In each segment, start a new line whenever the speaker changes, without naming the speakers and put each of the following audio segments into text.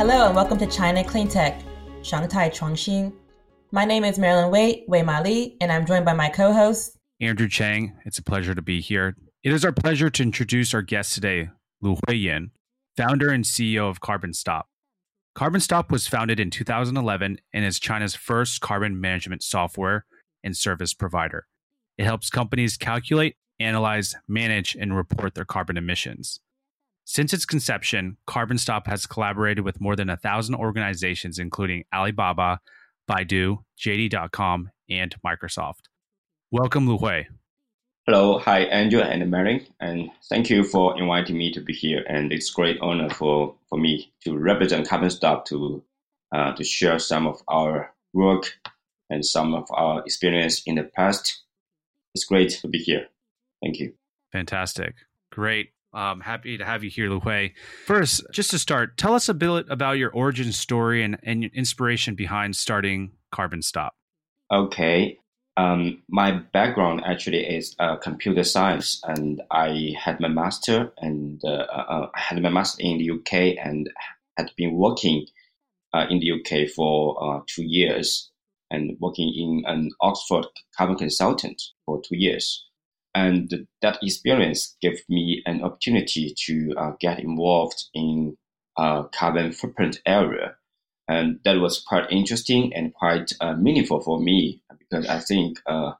Hello and welcome to China Clean Tech, Shanghai Chuangxin. My name is Marilyn Wei, Wei Ma Li, and I'm joined by my co-host,
Andrew Chang. It's a pleasure to be here. It is our pleasure to introduce our guest today, Lu Huiyan, founder and CEO of Carbon Stop. Carbon Stop was founded in 2011 and is China's first carbon management software and service provider. It helps companies calculate, analyze, manage, and report their carbon emissions. Since its conception, Carbon Stop has collaborated with more than a thousand organizations, including Alibaba, Baidu, JD.com, and Microsoft. Welcome, Lu Hui.
Hello, hi, Andrew and Mary, and thank you for inviting me to be here. And it's great honor for, for me to represent Carbon Stop to uh, to share some of our work and some of our experience in the past. It's great to be here. Thank you.
Fantastic. Great. Um, happy to have you here, Lu Hui. First, just to start, tell us a bit about your origin story and, and inspiration behind starting Carbon Stop.
Okay. Um, my background actually is uh, computer science, and I had my master, and uh, uh, I had my master in the UK, and had been working uh, in the UK for uh, two years, and working in an Oxford carbon consultant for two years. And that experience gave me an opportunity to uh, get involved in uh, carbon footprint area. And that was quite interesting and quite uh, meaningful for me because I think uh,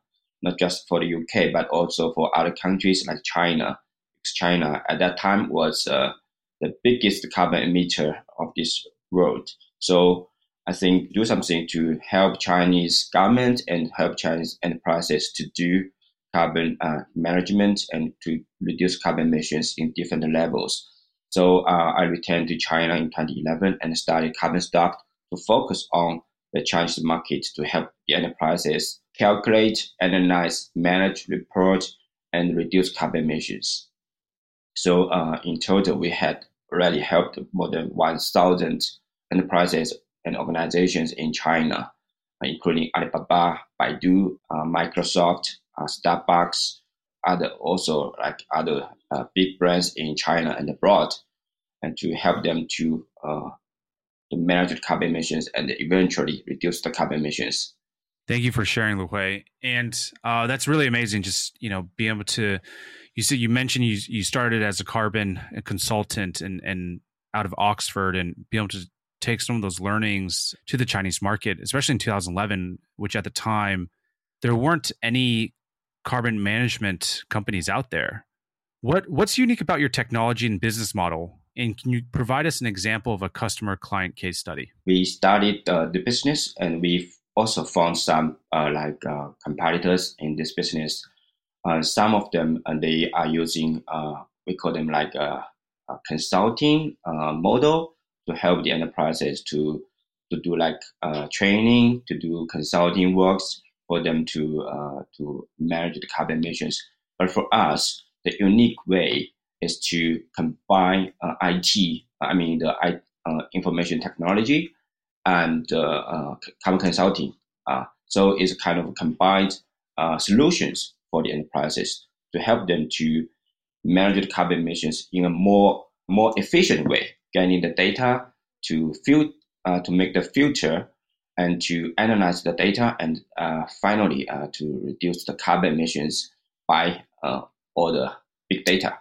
not just for the UK, but also for other countries like China. China at that time was uh, the biggest carbon emitter of this world. So I think do something to help Chinese government and help Chinese enterprises to do carbon uh, management and to reduce carbon emissions in different levels. So uh, I returned to China in 2011 and started Carbon Stop to focus on the Chinese market to help the enterprises calculate, analyze, manage, report, and reduce carbon emissions. So uh, in total, we had already helped more than 1,000 enterprises and organizations in China, including Alibaba, Baidu, uh, Microsoft, Starbucks, other also like other uh, big brands in China and abroad, and to help them to uh, to manage the carbon emissions and eventually reduce the carbon emissions.
Thank you for sharing, Lu Hui. And uh, that's really amazing. Just you know, being able to, you said you mentioned you you started as a carbon consultant and and out of Oxford, and be able to take some of those learnings to the Chinese market, especially in 2011, which at the time there weren't any carbon management companies out there. What what's unique about your technology and business model? And can you provide us an example of a customer client case study?
We started uh, the business, and we've also found some uh, like uh, competitors in this business. Uh, some of them uh, they are using uh, we call them like a, a consulting model to help the enterprises to to do like training, to do consulting works for them to uh, to manage the carbon emissions. But for us, the unique way is to combine uh, IT, I mean the uh, information technology, and uh, uh, carbon consulting. Uh, so it's kind of combined solutions for the enterprises to help them to manage the carbon emissions in a more more efficient way, getting the data to fil- to make the filter and to analyze the data and uh, finally uh, to reduce the carbon emissions by uh, all the big data.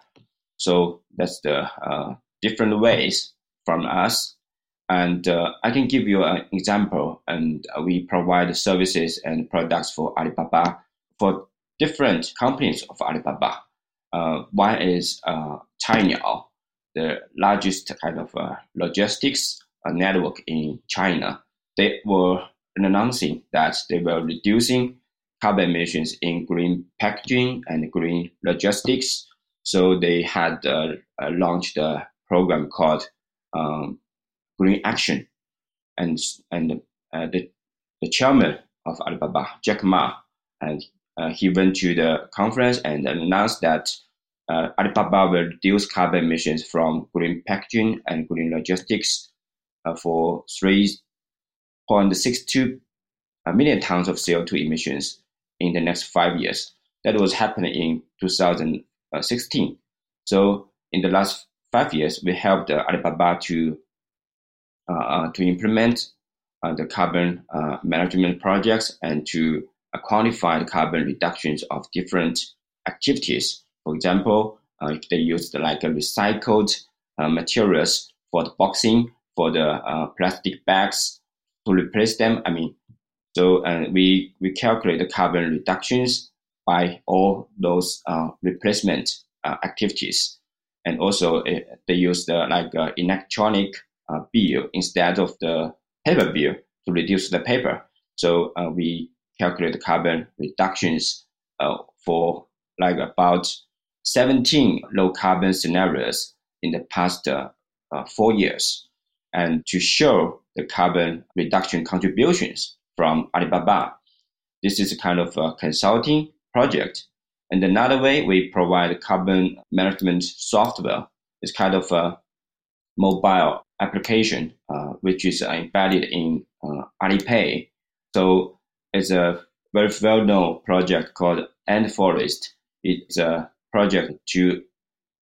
So that's the uh, different ways from us. And uh, I can give you an example. And we provide services and products for Alibaba for different companies of Alibaba. Uh, one is uh, Cainiao, the largest kind of logistics network in China they were announcing that they were reducing carbon emissions in green packaging and green logistics. So they had uh, uh, launched a program called um, Green Action, and and uh, the the chairman of Alibaba, Jack Ma, and uh, he went to the conference and announced that uh, Alibaba will reduce carbon emissions from green packaging and green logistics uh, for three 0.62 million tons of CO2 emissions in the next five years. That was happening in 2016. So in the last five years, we helped Alibaba to uh, to implement uh, the carbon uh, management projects and to uh, quantify the carbon reductions of different activities. For example, if they used like recycled materials for the boxing, for the plastic bags to replace them. I mean, so we we calculate the carbon reductions by all those replacement activities and also uh, they use the like uh, electronic uh, bill instead of the paper bill to reduce the paper. So we calculate the carbon reductions for like about 17 low carbon scenarios in the past uh, uh, four years. And to show the carbon reduction contributions from Alibaba, this is a kind of a consulting project and another way we provide carbon management software is kind of a mobile application, uh, which is embedded in uh, Alipay. So it's a very well-known project called Ant Forest. It's a project to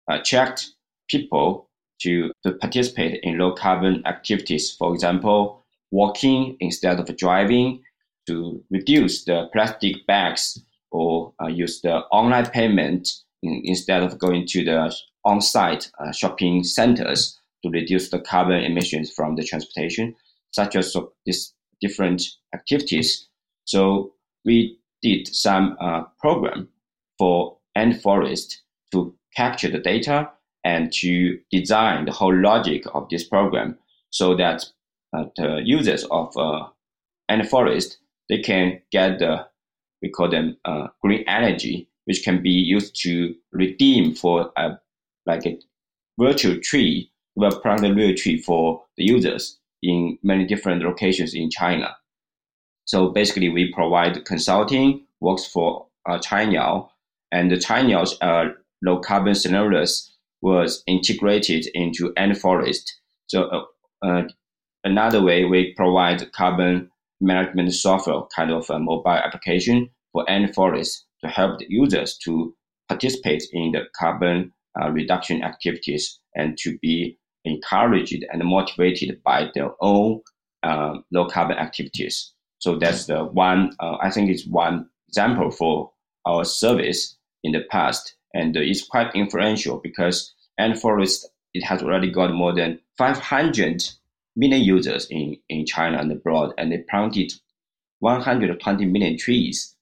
attract people to, participate in low carbon activities. For example, walking instead of driving to reduce the plastic bags or uh, use the online payment in, instead of going to the on-site uh, shopping centers to reduce the carbon emissions from the transportation, such as so these different activities. So we did some uh, program for Ant Forest to capture the data and to design the whole logic of this program so that uh, the users of uh, Ant Forest they can get the we call them uh, green energy, which can be used to redeem for a, like a virtual tree, well, plant a real tree for the users in many different locations in China. So basically, we provide consulting, works for uh, Cainiao, and the Cainiao's uh, low carbon scenarios was integrated into Ant Forest. So uh, uh, another way we provide carbon management software kind of a mobile application for Ant Forest to help the users to participate in the carbon uh, reduction activities and to be encouraged and motivated by their own uh, low carbon activities. So that's the one, uh, I think it's one example for our service in the past. And it's quite influential because Ant Forest, it has already got more than 500 million users in, in China and abroad, and they planted 120 million trees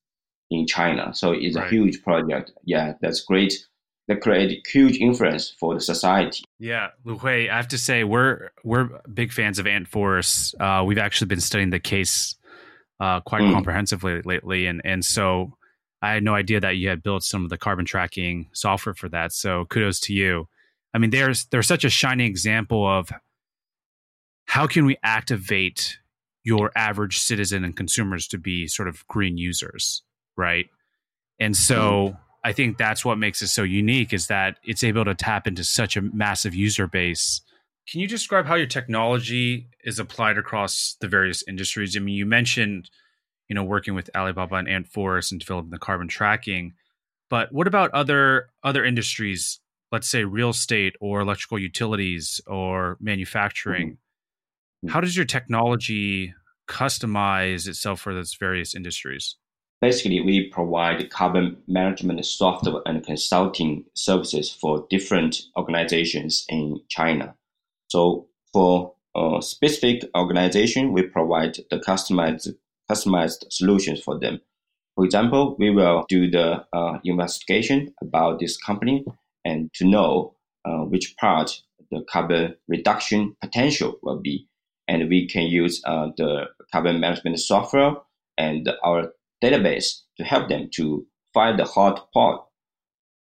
in China. So it's right. a huge project. Yeah, that's great. That create huge influence for the society.
Yeah, Lu Hui, I have to say we're we're big fans of Ant Forest. Uh, we've actually been studying the case uh, quite mm. comprehensively lately, and and so I had no idea that you had built some of the carbon tracking software for that. So kudos to you. I mean, there's there's such a shining example of how can we activate your average citizen and consumers to be sort of green users, right? And so mm-hmm. I think that's what makes it so unique is that it's able to tap into such a massive user base. Can you describe how your technology is applied across the various industries? I mean, you mentioned, you know, working with Alibaba and Ant Forest and developing the carbon tracking, but what about other other industries? Let's say real estate or electrical utilities or manufacturing. Mm-hmm how does your technology customize itself for those various industries?
Basically, we provide carbon management software and consulting services for different organizations in China. So, for a specific organization, we provide the customized customized solutions for them. For example, we will do the uh, investigation about this company and to know uh, which part the carbon reduction potential will be and we can use uh, the carbon management software and our database to help them to find the hot pot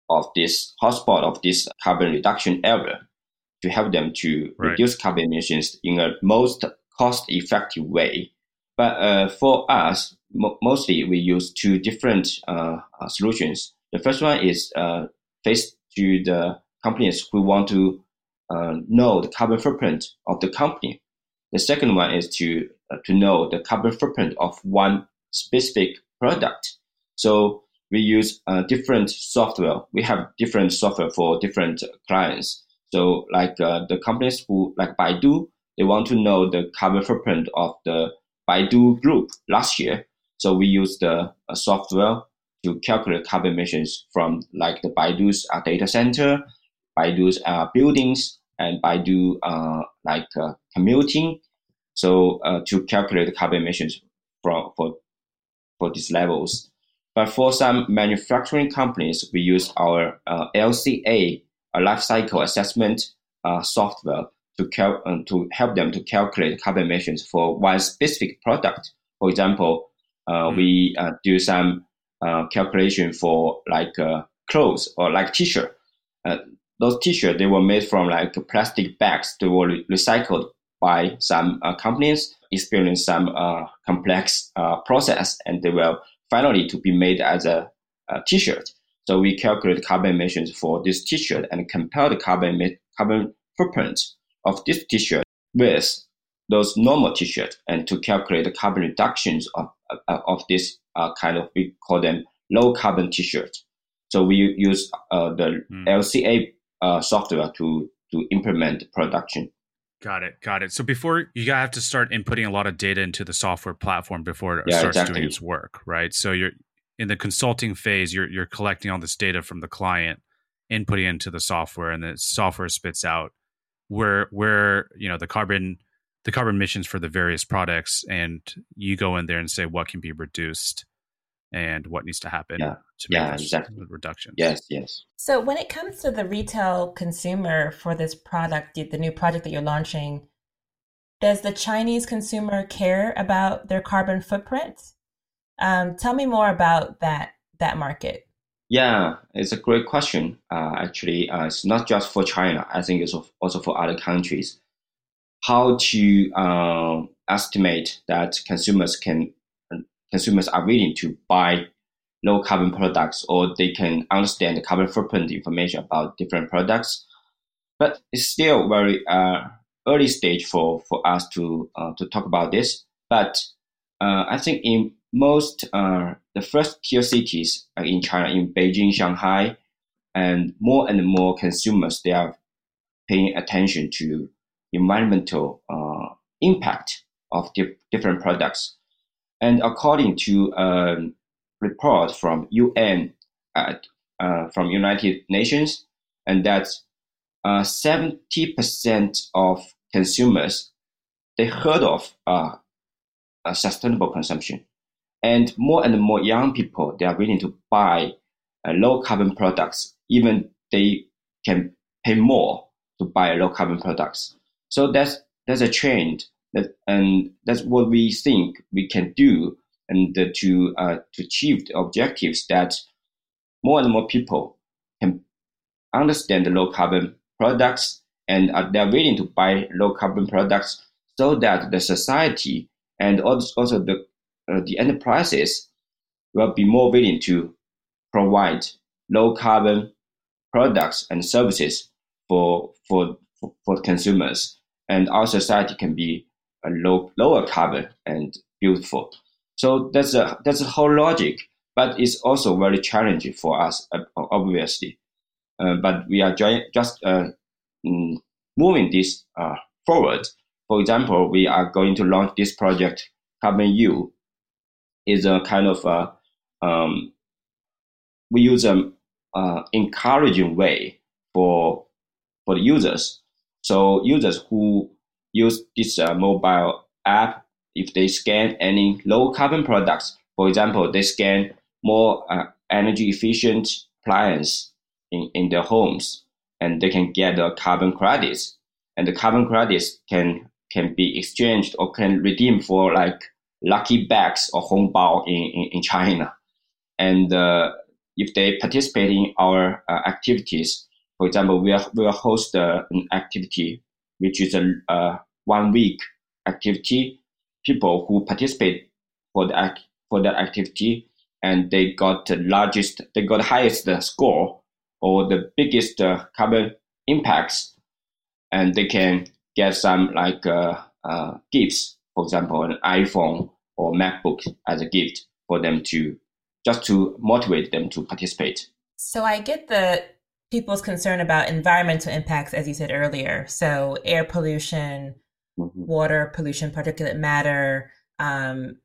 of this hotspot of this carbon reduction area to help them to right. reduce carbon emissions in a most cost effective way. But uh, for us, mo- mostly we use two different uh, solutions. The first one is uh, faced to the companies who want to uh, know the carbon footprint of the company the second one is to uh, to know the carbon footprint of one specific product. So we use uh, different software. We have different software for different clients. So like uh, the companies who like Baidu, they want to know the carbon footprint of the Baidu group last year. So we use the uh, software to calculate carbon emissions from like the Baidu's uh, data center, Baidu's uh, buildings, and Baidu uh, like uh, commuting. So uh, to calculate the carbon emissions from for for these levels. But for some manufacturing companies, we use our LCA, a life cycle assessment software to, cal- to help them to calculate carbon emissions for one specific product. For example, mm. we do some uh, calculation for like uh, clothes or like t-shirt. Uh, those t-shirts they were made from like plastic bags. They were re- recycled by some uh, companies, experience some uh, complex process, and they were finally to be made as a, a t-shirt. So we calculate carbon emissions for this t-shirt and compare the carbon carbon footprint of this t-shirt with those normal t-shirts and to calculate the carbon reductions of, of this uh, kind of we call them low carbon t-shirts. So we use uh, the mm. LCA uh, software to to implement production.
Got it. Got it. So before you have to start inputting a lot of data into the software platform before it yeah, starts exactly. doing its work, right? So you're in the consulting phase, you're you're collecting all this data from the client, inputting into the software, and the software spits out where where you know the carbon the carbon emissions for the various products and you go in there and say what can be reduced and what needs to happen
yeah.
to make
yeah,
those
exactly.
reductions.
Yes, yes.
So when it comes to the retail consumer for this product, the new product that you're launching, does the Chinese consumer care about their carbon footprint? Um, tell me more about that that market.
Yeah, it's a great question. Uh, actually, uh, it's not just for China. I think it's also for other countries how to uh, estimate that consumers can consumers are willing to buy low carbon products or they can understand the carbon footprint information about different products. But it's still very uh, early stage for, for us to uh, to talk about this. But uh, I think in most uh, the first tier cities in China, in Beijing, Shanghai, and more and more consumers they are paying attention to environmental uh, impact of di- different products. And according to a report from UN, at, uh, from United Nations, and that uh, 70% of consumers, they heard of uh, sustainable consumption. And more and more young people, they are willing to buy uh, low carbon products, even they can pay more to buy low carbon products. So that's that's a trend that, and that's what we think we can do, and to uh, to achieve the objectives that more and more people can understand the low carbon products and uh, they're willing to buy low carbon products, so that the society and also, also the uh, the enterprises will be more willing to provide low carbon products and services for for for consumers and our society can be a low, lower carbon and beautiful. So that's a that's a whole logic, but it's also very challenging for us, uh, obviously. Uh, but we are just uh, mm, moving this uh, forward. For example, we are going to launch this project, Carbon U. is a kind of a, uh, um, we use an uh, encouraging way for for the users so users who use this uh, mobile app, if they scan any low carbon products, for example, they scan more uh, energy efficient appliance in, in their homes, and they can get the carbon credits. And the carbon credits can can be exchanged or can redeem for like lucky bags or hongbao in, in, in China. And uh, if they participate in our uh, activities, for example, we are, will host uh, an activity, which is a, one week activity. People who participate for the act, for the activity and they got the largest, they got the highest score or the biggest uh, carbon impacts, and they can get some like uh, uh, gifts, for example, an iPhone or MacBook as a gift for them to just to motivate them to participate.
So I get the people's concern about environmental impacts, as you said earlier. So, air pollution, mm-hmm. water pollution, particulate matter, um,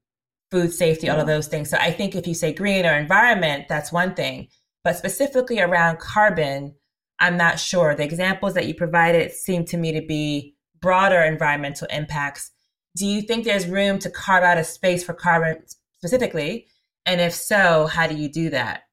food safety, yeah. all of those things. So I think if you say green or environment, that's one thing. But specifically around carbon, I'm not sure. The examples that you provided seem to me to be broader environmental impacts. Do you think there's room to carve out a space for carbon specifically? And if so, how do you do that?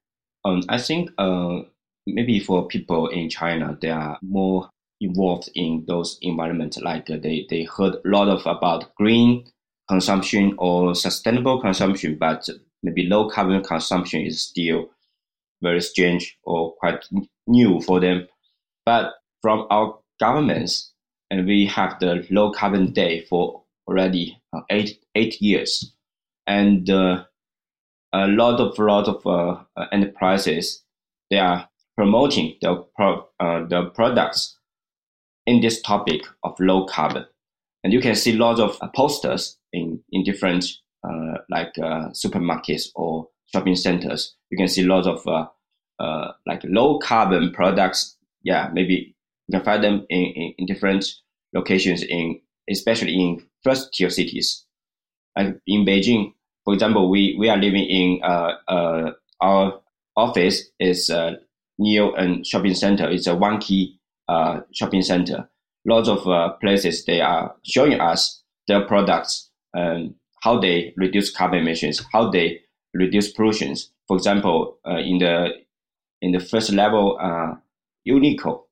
Um, I think uh, maybe for people in China, they are more involved in those environments. Like uh, they, they heard a lot of about green consumption or sustainable consumption, but maybe low carbon consumption is still very strange or quite new for them. But from our governments, and we have the low carbon day for already uh, eight eight years, and uh, a lot of lot of uh, uh enterprises they are promoting the pro, uh, the products in this topic of low carbon, and you can see lots of posters in in different like supermarkets or shopping centers. You can see lots of uh, like low carbon products, yeah, maybe you can find them in, in, in different locations in especially in first tier cities. Like in Beijing, for example, we, we are living in uh, uh, our office is uh, near a shopping center. It's a one key uh, shopping center. Lots of uh, places they are showing us their products and how they reduce carbon emissions, how they reduce pollutions. For example, uh, in the in the first level uh, Uniqlo.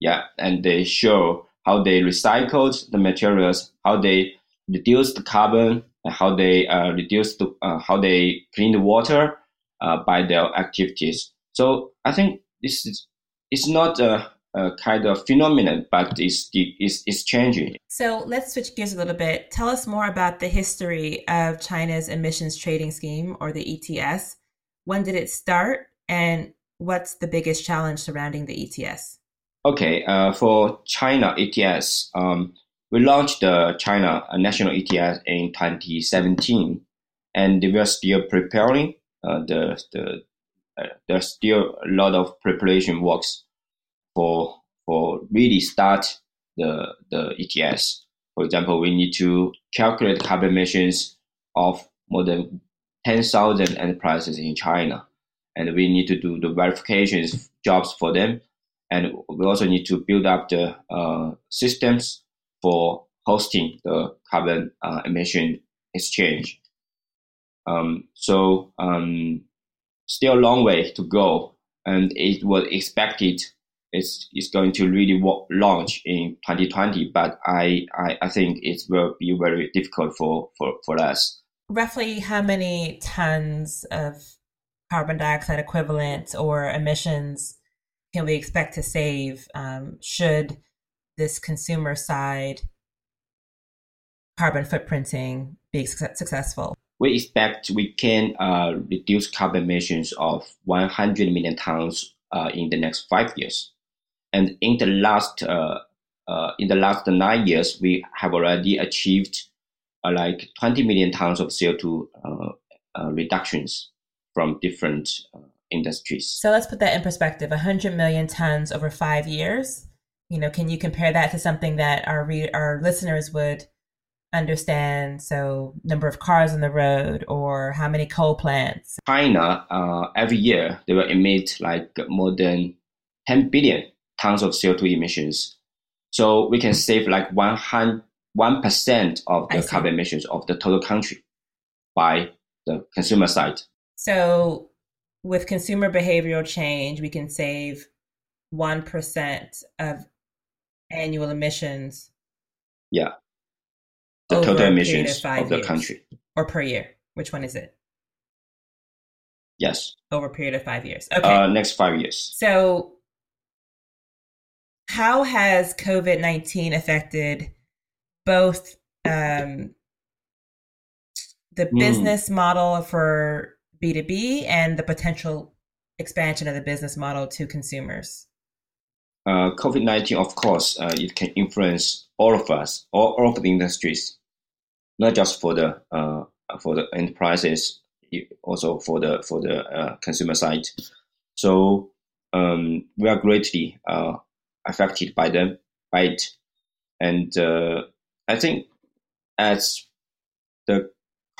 Yeah, and they show how they recycled the materials, how they reduced the carbon, and how they uh, reduced the, uh, how they clean the water uh, by their activities. So I think this is it's not a, a kind of phenomenon, but it's, it's it's changing.
So let's switch gears a little bit. Tell us more about the history of China's emissions trading scheme, or the ETS. When did it start, and what's the biggest challenge surrounding the ETS?
Okay, uh, for China ETS, um, we launched the China national ETS in 2017, and we are still preparing. Uh, the the uh, there's still a lot of preparation works for for really start the the ETS. For example, we need to calculate carbon emissions of more than 10,000 enterprises in China and we need to do the verifications jobs for them. And we also need to build up the uh, systems for hosting the carbon uh, emission exchange. Um, so um, still a long way to go, and it was expected it's, it's going to really launch in 2020, but I, I, I think it will be very difficult for, for, for us.
Roughly how many tons of carbon dioxide equivalent or emissions can we expect to save um, should this consumer side carbon footprinting be su- successful?
We expect we can uh, reduce carbon emissions of 100 million tons uh, in the next five years. And in the last uh, uh in the last nine years, we have already achieved uh, like 20 million tons of CO2 uh, reductions from different industries.
So let's put that in perspective 100 million tons over five years. You know, can you compare that to something that our re- our listeners would understand? So, number of cars on the road, or how many coal plants?
China, uh, every year they will emit like more than 10 billion tons of CO2 emissions. So we can save like one percent of the carbon emissions of the total country by the consumer side.
So, with consumer behavioral change, we can save 1% of annual emissions.
Yeah. The total emissions of, of the country.
Or per year. Which one is it?
Yes.
Over a period of five years. Okay.
Uh, next five years.
So, how has COVID 19 affected both um, the mm. business model for B2B and the potential expansion of the business model to consumers?
Uh, COVID 19, of course, uh, it can influence all of us, all, all of the industries, not just for the uh, for the enterprises, also for the for the uh, consumer side. So um, we are greatly uh, affected by them, by it, and uh, I think as the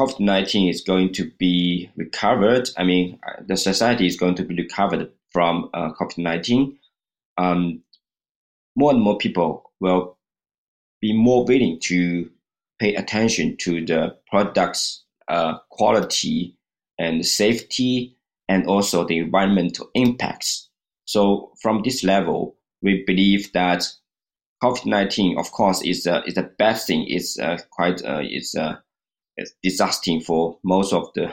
COVID nineteen is going to be recovered, I mean, the society is going to be recovered from uh, COVID nineteen. Um, more and more people will be more willing to pay attention to the product's uh, quality and safety and also the environmental impacts. So from this level, we believe that COVID nineteen, of course, is a is a bad thing. It's uh, quite uh, it's uh, it's disgusting for most of the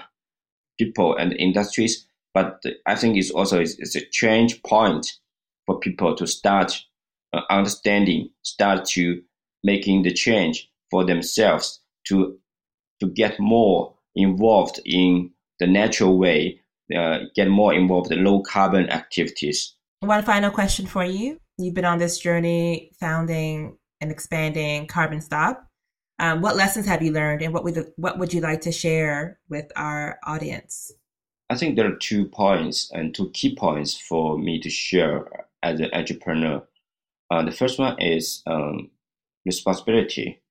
people and industries. But I think it's also it's, it's a change point for people to start uh, understanding, start to making the change for themselves to to get more involved in the natural way, uh, get more involved in low carbon activities.
One final question for you. You've been on this journey founding and expanding Carbon Stop. Um, what lessons have you learned, and what would what would you like to share with our audience?
I think there are two points and two key points for me to share as an entrepreneur. Uh, the first one is um, responsibility.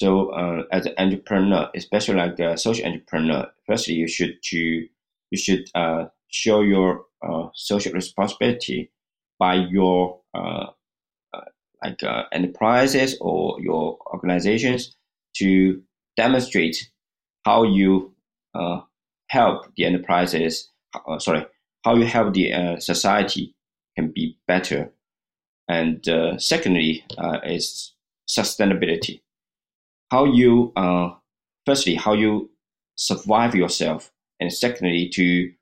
So, uh, as an entrepreneur, especially like a social entrepreneur, firstly you should to you should uh, show your uh, social responsibility by your uh, uh, like uh, enterprises or your organizations to demonstrate how you help the enterprises. sorry, how you help the society can be better. And secondly, is sustainability. How you firstly how you survive yourself, and secondly to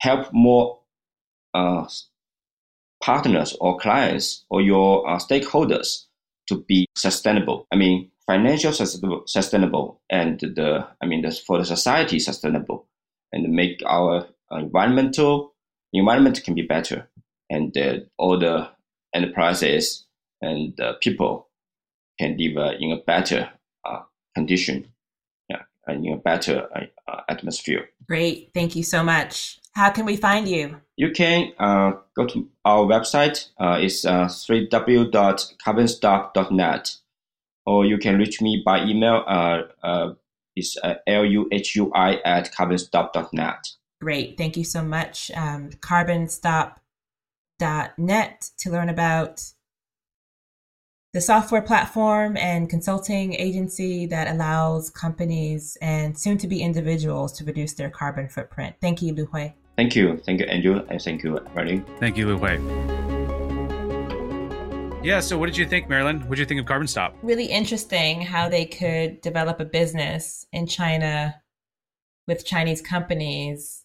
help more uh, partners or clients or your uh, stakeholders to be sustainable. I mean, financial sustainable, sustainable and the, I mean, the, for the society sustainable and make our environmental environment can be better and uh, all the enterprises and uh, people can live uh, in a better uh, condition, yeah, and in a better uh, atmosphere.
Great, thank you so much. How can we find you?
You can uh, go to our website. Uh, it's uh, www.carbonstop.net. Or you can reach me by email. Uh, uh, it's uh, luhui at carbonstop.net.
Great. Thank you so much. Um, carbonstop.net to learn about the software platform and consulting agency that allows companies and soon to be individuals to reduce their carbon footprint. Thank you, Lu Hui.
Thank you. Thank you, Andrew. And thank you, Marilyn.
Thank you, Lu Hui. Yeah, so what did you think, Marilyn? What did you think of Carbon Stop?
Really interesting how they could develop a business in China with Chinese companies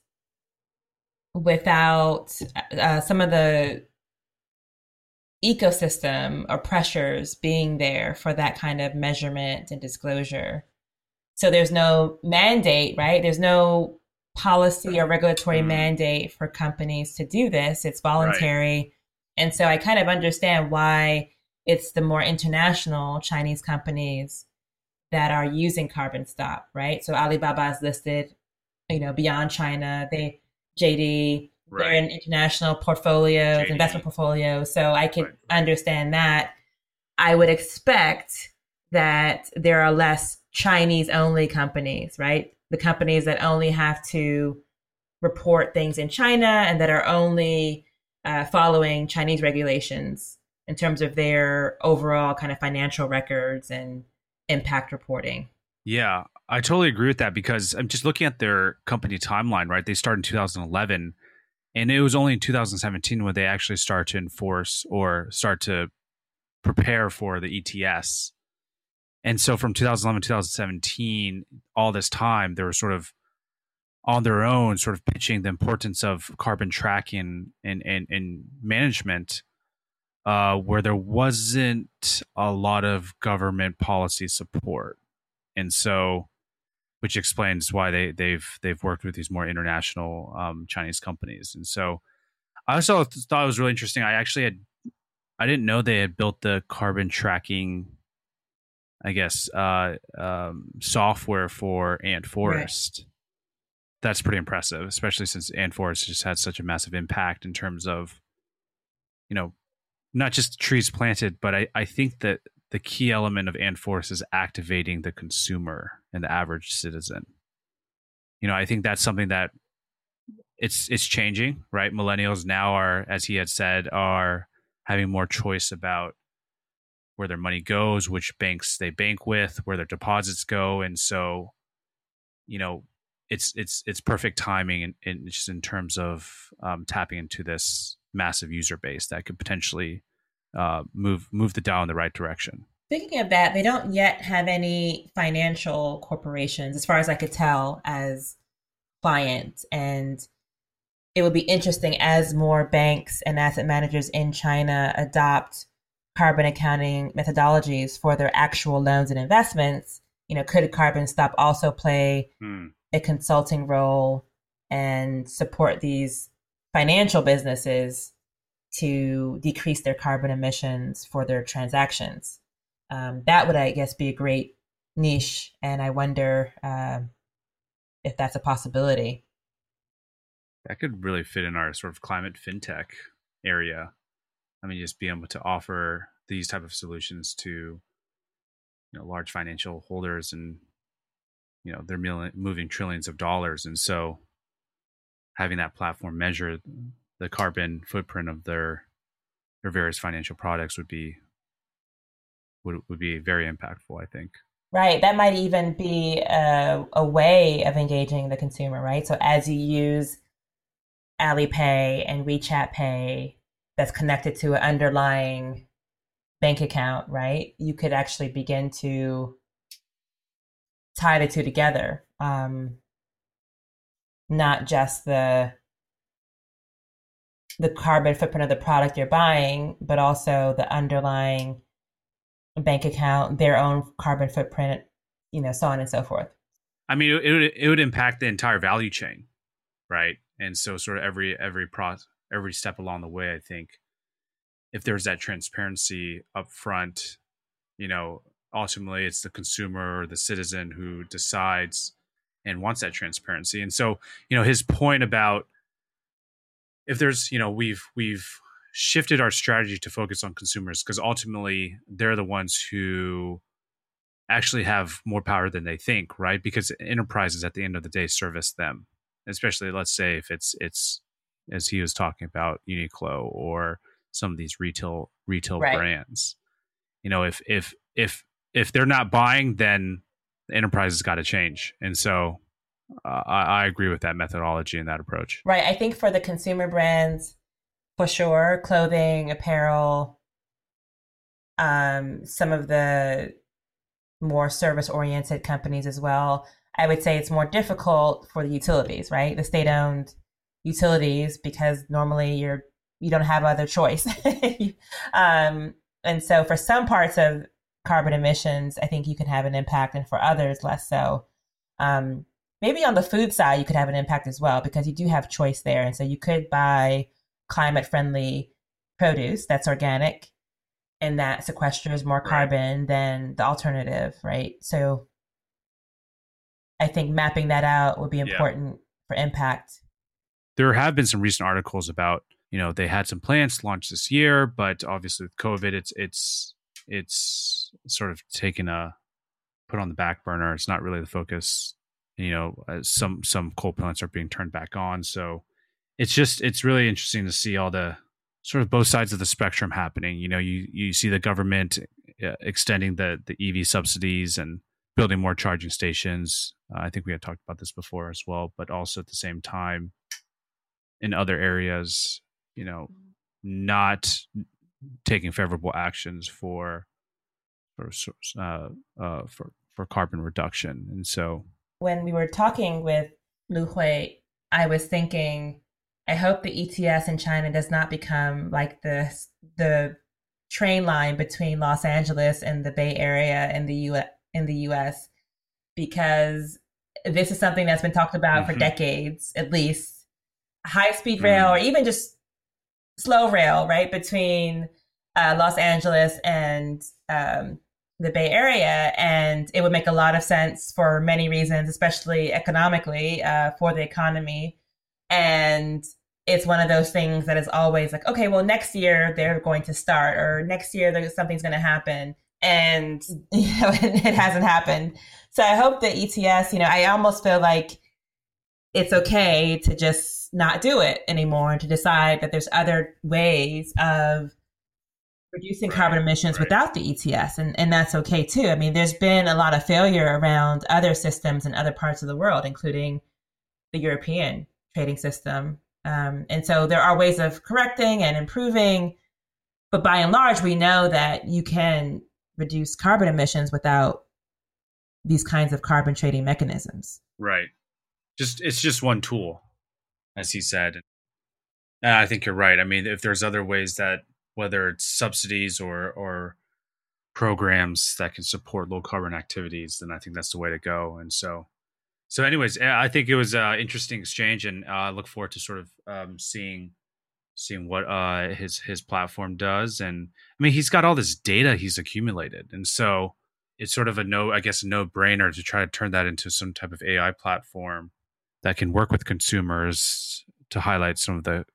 without uh, some of the ecosystem or pressures being there for that kind of measurement and disclosure. So there's no mandate, right? There's no policy or regulatory mm-hmm. mandate for companies to do this. It's voluntary. Right. And so I kind of understand why it's the more international Chinese companies that are using carbon stop, right? So Alibaba is listed, you know, beyond China. They JD, right. they're in international portfolios, JD. investment portfolios. So I could right. understand that. I would expect that there are less Chinese only companies, right? the companies that only have to report things in China and that are only uh, following Chinese regulations in terms of their overall kind of financial records and impact reporting.
Yeah, I totally agree with that because I'm just looking at their company timeline, right? They started in 2011 and it was only in 2017 when they actually start to enforce or start to prepare for the ETS. And so from 2011 to 2017, all this time, they were sort of on their own, sort of pitching the importance of carbon tracking and, and, and management, uh, where there wasn't a lot of government policy support. And so, which explains why they, they've they've worked with these more international um, Chinese companies. And so, I also thought it was really interesting. I actually had I didn't know they had built the carbon tracking I guess, uh, um, software for Ant Forest. Right. That's pretty impressive, especially since Ant Forest just had such a massive impact in terms of, you know, not just trees planted, but I, I think that the key element of Ant Forest is activating the consumer and the average citizen. You know, I think that's something that it's it's changing, right? Millennials now are, as he had said, are having more choice about where their money goes, which banks they bank with, where their deposits go, and so, you know, it's it's it's perfect timing, and in, in, just in terms of um, tapping into this massive user base that could potentially uh, move move the dial in the right direction.
Speaking of that, they don't yet have any financial corporations, as far as I could tell, as clients. And it would be interesting as more banks and asset managers in China adopt carbon accounting methodologies for their actual loans and investments. You know, could Carbon Stop also play hmm. a consulting role and support these financial businesses to decrease their carbon emissions for their transactions. Um, that would, I guess, be a great niche, and I wonder uh, if that's a possibility.
That could really fit in our sort of climate fintech area. I mean, just be able to offer these type of solutions to you know large financial holders and you know they're moving trillions of dollars and so having that platform measure the carbon footprint of their their various financial products would be would would be very impactful. I think.
Right. That might even be a, a way of engaging the consumer, right? So as you use Alipay and WeChat Pay that's connected to an underlying bank account, right? You could actually begin to tie the two together. Um, not just the the carbon footprint of the product you're buying, but also the underlying bank account, their own carbon footprint, you know, so on and so forth.
I mean, it would it would impact the entire value chain, right? And so, sort of every every pro every step along the way, I think, if there's that transparency up front, you know, ultimately it's the consumer or the citizen who decides and wants that transparency. And so, you know, his point about if there's you know we've we've shifted our strategy to focus on consumers because ultimately they're the ones who actually have more power than they think right? Because enterprises at the end of the day service them. Especially let's say if it's it's as he was talking about uniqlo or some of these retail retail right. brands. You know if if if if they're not buying then the enterprise has got to change. And so uh, I, I agree with that methodology and that approach.
Right. I think for the consumer brands, for sure, clothing, apparel, um, some of the more service oriented companies as well. I would say it's more difficult for the utilities, right? The state owned utilities, because normally you're you don't have other choice. um, and so for some parts of carbon emissions, I think you can have an impact, and for others, less so. Um, maybe on the food side you could have an impact as well because you do have choice there and so you could buy climate friendly produce that's organic and that sequesters more right. carbon than the alternative right so i think mapping that out would be important yeah. for impact
there have been some recent articles about you know they had some plants launched this year but obviously with covid it's it's it's sort of taken a put on the back burner it's not really the focus you know uh, some some coal plants are being turned back on. So it's just it's really interesting to see all the sort of both sides of the spectrum happening. You know you you see the government uh, extending the the ev subsidies and building more charging stations. Uh, i think we had talked about this before as well but also at the same time in other areas you know not taking favorable actions for for uh, uh, for for carbon reduction. And so
when we were talking with Lu Hui, I was thinking, I hope the ETS in China does not become like the the train line between Los Angeles and the Bay Area in the U in the US because this is something that's been talked about mm-hmm. for decades at least high speed rail mm. or even just slow rail right between uh, Los Angeles and um, the Bay Area, and it would make a lot of sense for many reasons, especially economically uh, for the economy. And it's one of those things that is always like, okay, well, next year they're going to start, or next year something's going to happen. and you know, it hasn't happened. So I hope the ETS, you know, I almost feel like it's okay to just not do it anymore and to decide that there's other ways of reducing right, carbon emissions right. without the ETS. And, and that's okay too. I mean, there's been a lot of failure around other systems in other parts of the world, including the European trading system. Um, and so there are ways of correcting and improving. But by and large, we know that you can reduce carbon emissions without these kinds of carbon trading mechanisms.
Right. Just it's just one tool, as he said. And I think you're right. I mean, if there's other ways that whether it's subsidies or or programs that can support low carbon activities, then I think that's the way to go. And so, so anyways, I think it was an interesting exchange, and uh, I look forward to sort of um, seeing seeing what uh, his his platform does. And I mean, he's got all this data he's accumulated, and so it's sort of a no, I guess, no brainer to try to turn that into some type of AI platform that can work with consumers to highlight some of the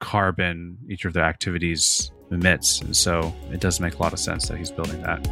carbon each of their activities emits. And so it does make a lot of sense that he's building that.